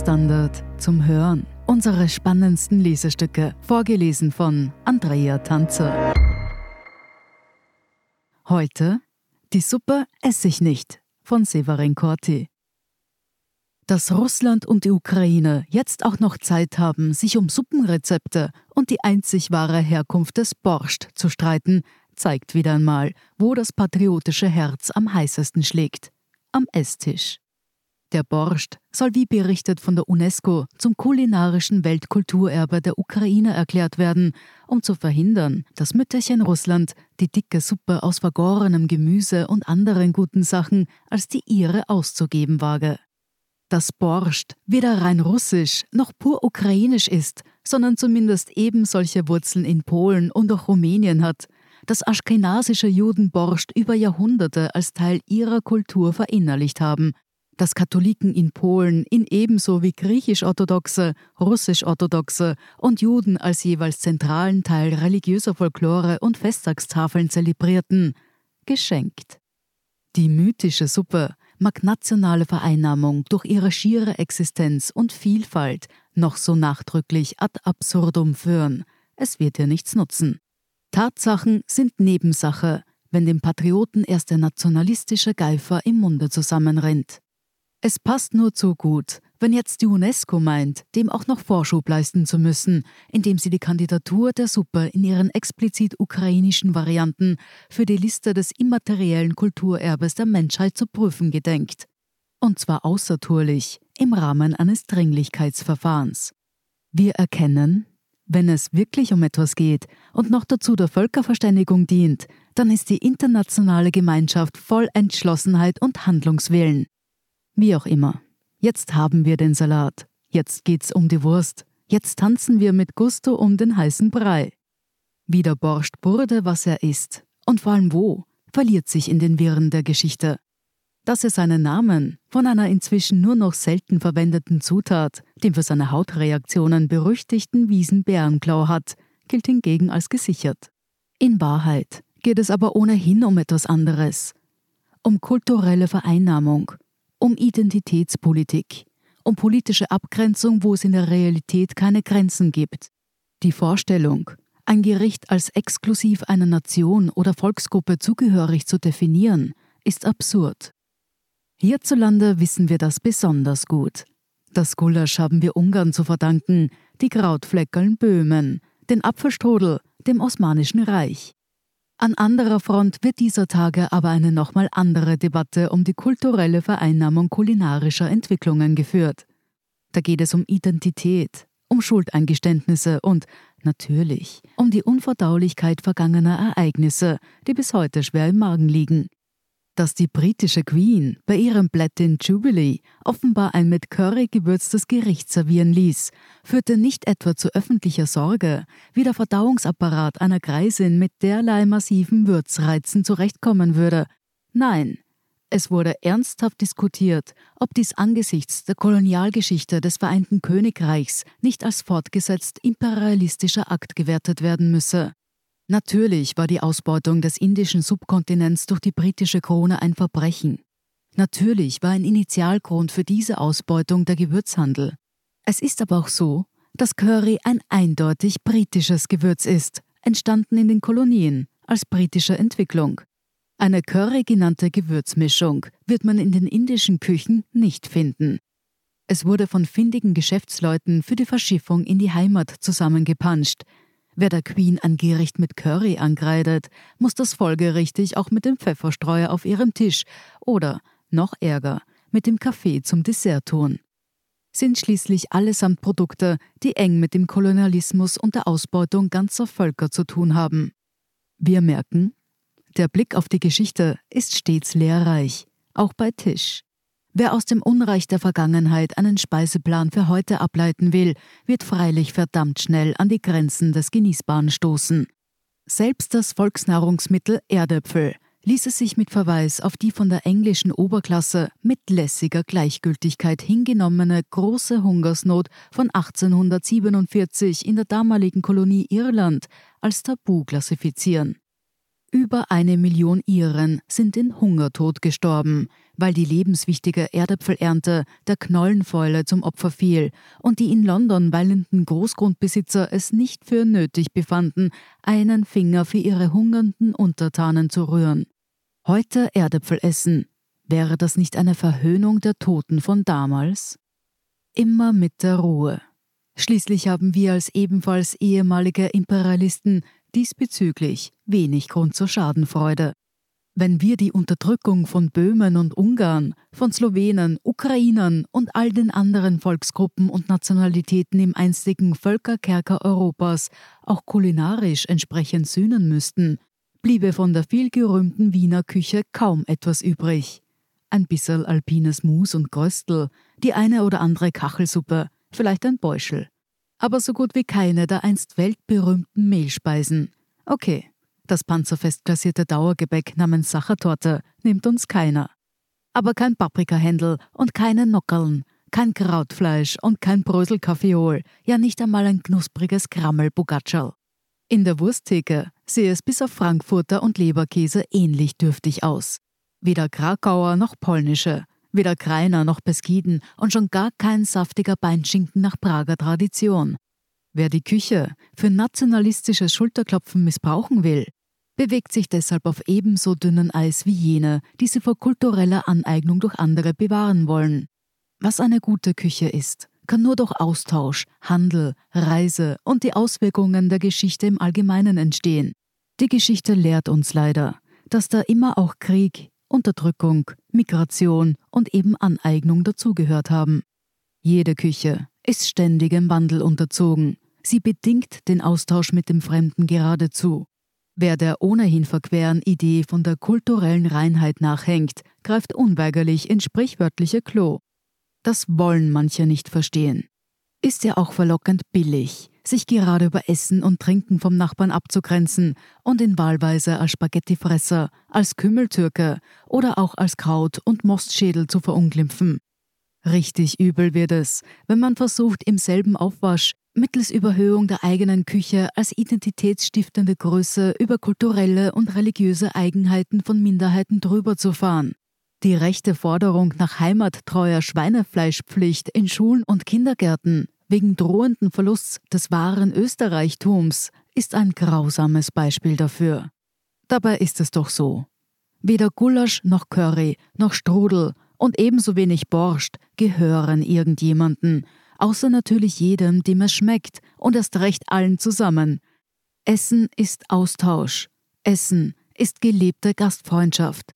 Standard zum Hören. Unsere spannendsten Lesestücke, vorgelesen von Andrea Tanzer. Heute Die Suppe esse ich nicht von Severin Corti. Dass Russland und die Ukraine jetzt auch noch Zeit haben, sich um Suppenrezepte und die einzig wahre Herkunft des Borscht zu streiten, zeigt wieder einmal, wo das patriotische Herz am heißesten schlägt. Am Esstisch. Der Borscht soll wie berichtet von der UNESCO zum kulinarischen Weltkulturerbe der Ukraine erklärt werden, um zu verhindern, dass Mütterchen Russland die dicke Suppe aus vergorenem Gemüse und anderen guten Sachen als die ihre auszugeben wage. Dass Borscht weder rein russisch noch pur ukrainisch ist, sondern zumindest eben solche Wurzeln in Polen und auch Rumänien hat, dass aschkenasische Juden Borscht über Jahrhunderte als Teil ihrer Kultur verinnerlicht haben dass Katholiken in Polen in ebenso wie griechisch-orthodoxe, russisch-orthodoxe und Juden als jeweils zentralen Teil religiöser Folklore und Festtagstafeln zelebrierten, geschenkt. Die mythische Suppe mag nationale Vereinnahmung durch ihre schiere Existenz und Vielfalt noch so nachdrücklich ad absurdum führen, es wird ihr nichts nutzen. Tatsachen sind Nebensache, wenn dem Patrioten erst der nationalistische Geifer im Munde zusammenrennt. Es passt nur zu gut, wenn jetzt die UNESCO meint, dem auch noch Vorschub leisten zu müssen, indem sie die Kandidatur der Suppe in ihren explizit ukrainischen Varianten für die Liste des immateriellen Kulturerbes der Menschheit zu prüfen gedenkt. Und zwar außertourlich, im Rahmen eines Dringlichkeitsverfahrens. Wir erkennen, wenn es wirklich um etwas geht und noch dazu der Völkerverständigung dient, dann ist die internationale Gemeinschaft voll Entschlossenheit und Handlungswillen. Wie auch immer. Jetzt haben wir den Salat. Jetzt geht's um die Wurst. Jetzt tanzen wir mit Gusto um den heißen Brei. Wie der Borscht wurde, was er ist. Und vor allem wo, verliert sich in den Wirren der Geschichte. Dass er seinen Namen von einer inzwischen nur noch selten verwendeten Zutat, dem für seine Hautreaktionen berüchtigten Wiesenbärenklau hat, gilt hingegen als gesichert. In Wahrheit geht es aber ohnehin um etwas anderes. Um kulturelle Vereinnahmung, um Identitätspolitik, um politische Abgrenzung, wo es in der Realität keine Grenzen gibt. Die Vorstellung, ein Gericht als exklusiv einer Nation oder Volksgruppe zugehörig zu definieren, ist absurd. Hierzulande wissen wir das besonders gut. Das Gulasch haben wir Ungarn zu verdanken, die Krautfleckeln Böhmen, den Apfelstrudel dem Osmanischen Reich. An anderer Front wird dieser Tage aber eine nochmal andere Debatte um die kulturelle Vereinnahmung kulinarischer Entwicklungen geführt. Da geht es um Identität, um Schuldeingeständnisse und natürlich um die Unverdaulichkeit vergangener Ereignisse, die bis heute schwer im Magen liegen dass die britische Queen bei ihrem Platin Jubilee offenbar ein mit Curry gewürztes Gericht servieren ließ, führte nicht etwa zu öffentlicher Sorge, wie der Verdauungsapparat einer Greisin mit derlei massiven Würzreizen zurechtkommen würde. Nein, es wurde ernsthaft diskutiert, ob dies angesichts der Kolonialgeschichte des Vereinten Königreichs nicht als fortgesetzt imperialistischer Akt gewertet werden müsse. Natürlich war die Ausbeutung des indischen Subkontinents durch die britische Krone ein Verbrechen. Natürlich war ein Initialgrund für diese Ausbeutung der Gewürzhandel. Es ist aber auch so, dass Curry ein eindeutig britisches Gewürz ist, entstanden in den Kolonien als britische Entwicklung. Eine Curry genannte Gewürzmischung wird man in den indischen Küchen nicht finden. Es wurde von findigen Geschäftsleuten für die Verschiffung in die Heimat zusammengepanscht, Wer der Queen ein Gericht mit Curry angreidet, muss das folgerichtig auch mit dem Pfefferstreuer auf ihrem Tisch oder, noch ärger, mit dem Kaffee zum Dessert tun. Sind schließlich allesamt Produkte, die eng mit dem Kolonialismus und der Ausbeutung ganzer Völker zu tun haben. Wir merken, der Blick auf die Geschichte ist stets lehrreich, auch bei Tisch. Wer aus dem Unreich der Vergangenheit einen Speiseplan für heute ableiten will, wird freilich verdammt schnell an die Grenzen des Genießbaren stoßen. Selbst das Volksnahrungsmittel Erdäpfel ließ es sich mit Verweis auf die von der englischen Oberklasse mit lässiger Gleichgültigkeit hingenommene große Hungersnot von 1847 in der damaligen Kolonie Irland als Tabu klassifizieren. Über eine Million Iren sind in Hungertod gestorben, weil die lebenswichtige Erdäpfelernte der Knollenfäule zum Opfer fiel und die in London weilenden Großgrundbesitzer es nicht für nötig befanden, einen Finger für ihre hungernden Untertanen zu rühren. Heute Erdäpfel essen, wäre das nicht eine Verhöhnung der Toten von damals? Immer mit der Ruhe. Schließlich haben wir als ebenfalls ehemalige Imperialisten diesbezüglich wenig Grund zur Schadenfreude. Wenn wir die Unterdrückung von Böhmen und Ungarn, von Slowenen, Ukrainern und all den anderen Volksgruppen und Nationalitäten im einstigen Völkerkerker Europas auch kulinarisch entsprechend sühnen müssten, bliebe von der vielgerühmten Wiener Küche kaum etwas übrig. Ein bisserl alpines Mus und Gröstel, die eine oder andere Kachelsuppe, vielleicht ein Beuschel. Aber so gut wie keine der einst weltberühmten Mehlspeisen. Okay, das panzerfest glasierte Dauergebäck namens Sachertorte nimmt uns keiner. Aber kein Paprikahändel und keine Nockerln, kein Krautfleisch und kein Bröselkaffeeol, ja nicht einmal ein knuspriges Krammel. In der Wursttheke sehe es bis auf Frankfurter und Leberkäse ähnlich dürftig aus. Weder Krakauer noch polnische, weder Kreiner noch Beskiden und schon gar kein saftiger Beinschinken nach Prager Tradition. Wer die Küche für nationalistisches Schulterklopfen missbrauchen will, bewegt sich deshalb auf ebenso dünnem Eis wie jene, die sie vor kultureller Aneignung durch andere bewahren wollen. Was eine gute Küche ist, kann nur durch Austausch, Handel, Reise und die Auswirkungen der Geschichte im Allgemeinen entstehen. Die Geschichte lehrt uns leider, dass da immer auch Krieg, Unterdrückung, Migration und eben Aneignung dazugehört haben. Jede Küche ist ständigem Wandel unterzogen. Sie bedingt den Austausch mit dem Fremden geradezu. Wer der ohnehin verqueren Idee von der kulturellen Reinheit nachhängt, greift unweigerlich ins sprichwörtliche Klo. Das wollen manche nicht verstehen. Ist ja auch verlockend billig, sich gerade über Essen und Trinken vom Nachbarn abzugrenzen und in wahlweise als Spaghettifresser, als Kümmeltürke oder auch als Kraut- und Mostschädel zu verunglimpfen. Richtig übel wird es, wenn man versucht, im selben Aufwasch mittels Überhöhung der eigenen Küche als identitätsstiftende Größe über kulturelle und religiöse Eigenheiten von Minderheiten drüber zu fahren. Die rechte Forderung nach heimattreuer Schweinefleischpflicht in Schulen und Kindergärten wegen drohenden Verlusts des wahren Österreichtums ist ein grausames Beispiel dafür. Dabei ist es doch so. Weder Gulasch noch Curry noch Strudel und ebenso wenig Borscht gehören irgendjemanden, außer natürlich jedem, dem es schmeckt und erst recht allen zusammen. Essen ist Austausch. Essen ist gelebte Gastfreundschaft.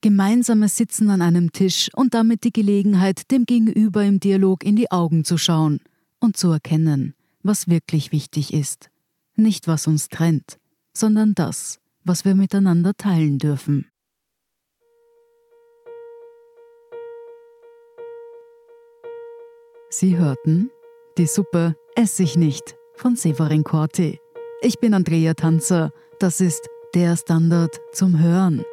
Gemeinsames Sitzen an einem Tisch und damit die Gelegenheit, dem Gegenüber im Dialog in die Augen zu schauen und zu erkennen, was wirklich wichtig ist. Nicht was uns trennt, sondern das, was wir miteinander teilen dürfen. Sie hörten die Suppe Ess ich nicht von Severin Corti. Ich bin Andrea Tanzer. Das ist der Standard zum Hören.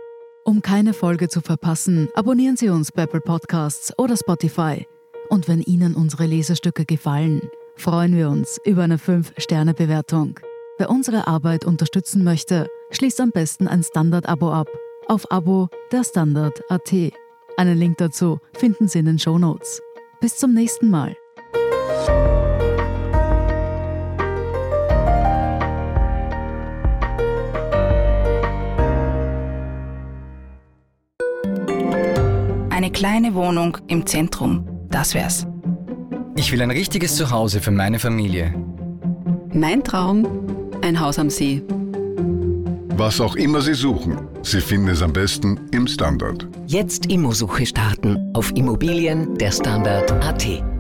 Um keine Folge zu verpassen, abonnieren Sie uns bei Apple Podcasts oder Spotify. Und wenn Ihnen unsere Lesestücke gefallen, freuen wir uns über eine 5-Sterne-Bewertung. Wer unsere Arbeit unterstützen möchte, schließt am besten ein Standard-Abo ab auf Abo der Standard.at. Einen Link dazu finden Sie in den Show Notes. Bis zum nächsten Mal. Eine kleine Wohnung im Zentrum, das wär's. Ich will ein richtiges Zuhause für meine Familie. Mein Traum, ein Haus am See. Was auch immer Sie suchen, Sie finden es am besten im Standard. Jetzt Immosuche starten auf Immobilien der Standard.at.